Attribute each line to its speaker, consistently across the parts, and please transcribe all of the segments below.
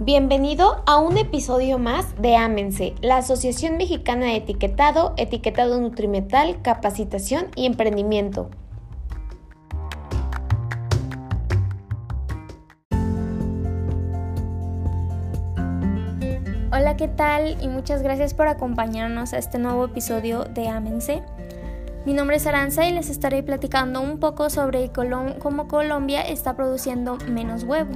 Speaker 1: Bienvenido a un episodio más de Ámense, la Asociación Mexicana de Etiquetado, Etiquetado Nutrimental, Capacitación y Emprendimiento.
Speaker 2: Hola, ¿qué tal? Y muchas gracias por acompañarnos a este nuevo episodio de Ámense. Mi nombre es Aranza y les estaré platicando un poco sobre cómo Colombia está produciendo menos huevo.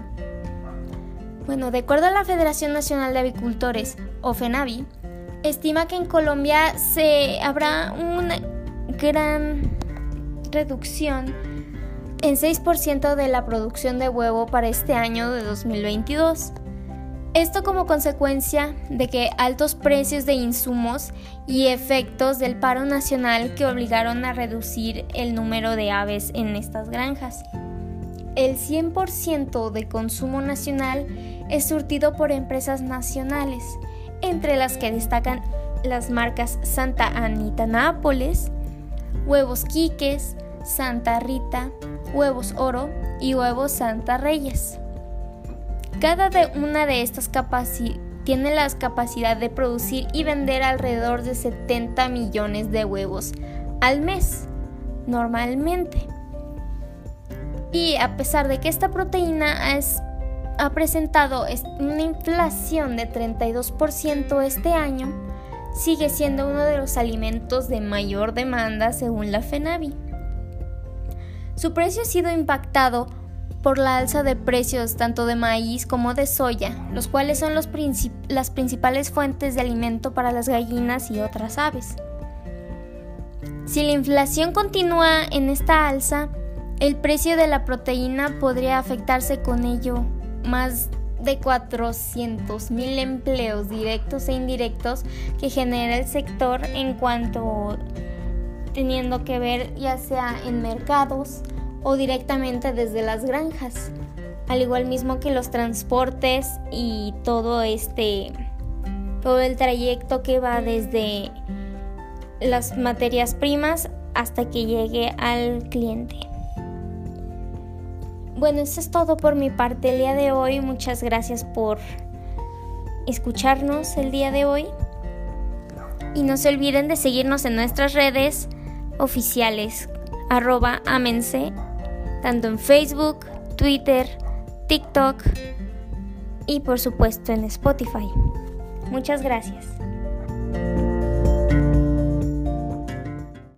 Speaker 2: Bueno, de acuerdo a la Federación Nacional de Avicultores, o FENAVI, estima que en Colombia se habrá una gran reducción en 6% de la producción de huevo para este año de 2022. Esto como consecuencia de que altos precios de insumos y efectos del paro nacional que obligaron a reducir el número de aves en estas granjas. El 100% de consumo nacional es surtido por empresas nacionales, entre las que destacan las marcas Santa Anita Nápoles, Huevos Quiques, Santa Rita, Huevos Oro y Huevos Santa Reyes. Cada una de estas tiene la capacidad de producir y vender alrededor de 70 millones de huevos al mes, normalmente. Y a pesar de que esta proteína ha presentado una inflación de 32% este año, sigue siendo uno de los alimentos de mayor demanda según la FENAVI. Su precio ha sido impactado por la alza de precios tanto de maíz como de soya, los cuales son las principales fuentes de alimento para las gallinas y otras aves. Si la inflación continúa en esta alza, el precio de la proteína podría afectarse con ello más de 400 mil empleos directos e indirectos que genera el sector en cuanto teniendo que ver ya sea en mercados o directamente desde las granjas, al igual mismo que los transportes y todo este todo el trayecto que va desde las materias primas hasta que llegue al cliente. Bueno, eso es todo por mi parte el día de hoy. Muchas gracias por escucharnos el día de hoy. Y no se olviden de seguirnos en nuestras redes oficiales, arroba amense, tanto en Facebook, Twitter, TikTok y por supuesto en Spotify. Muchas gracias.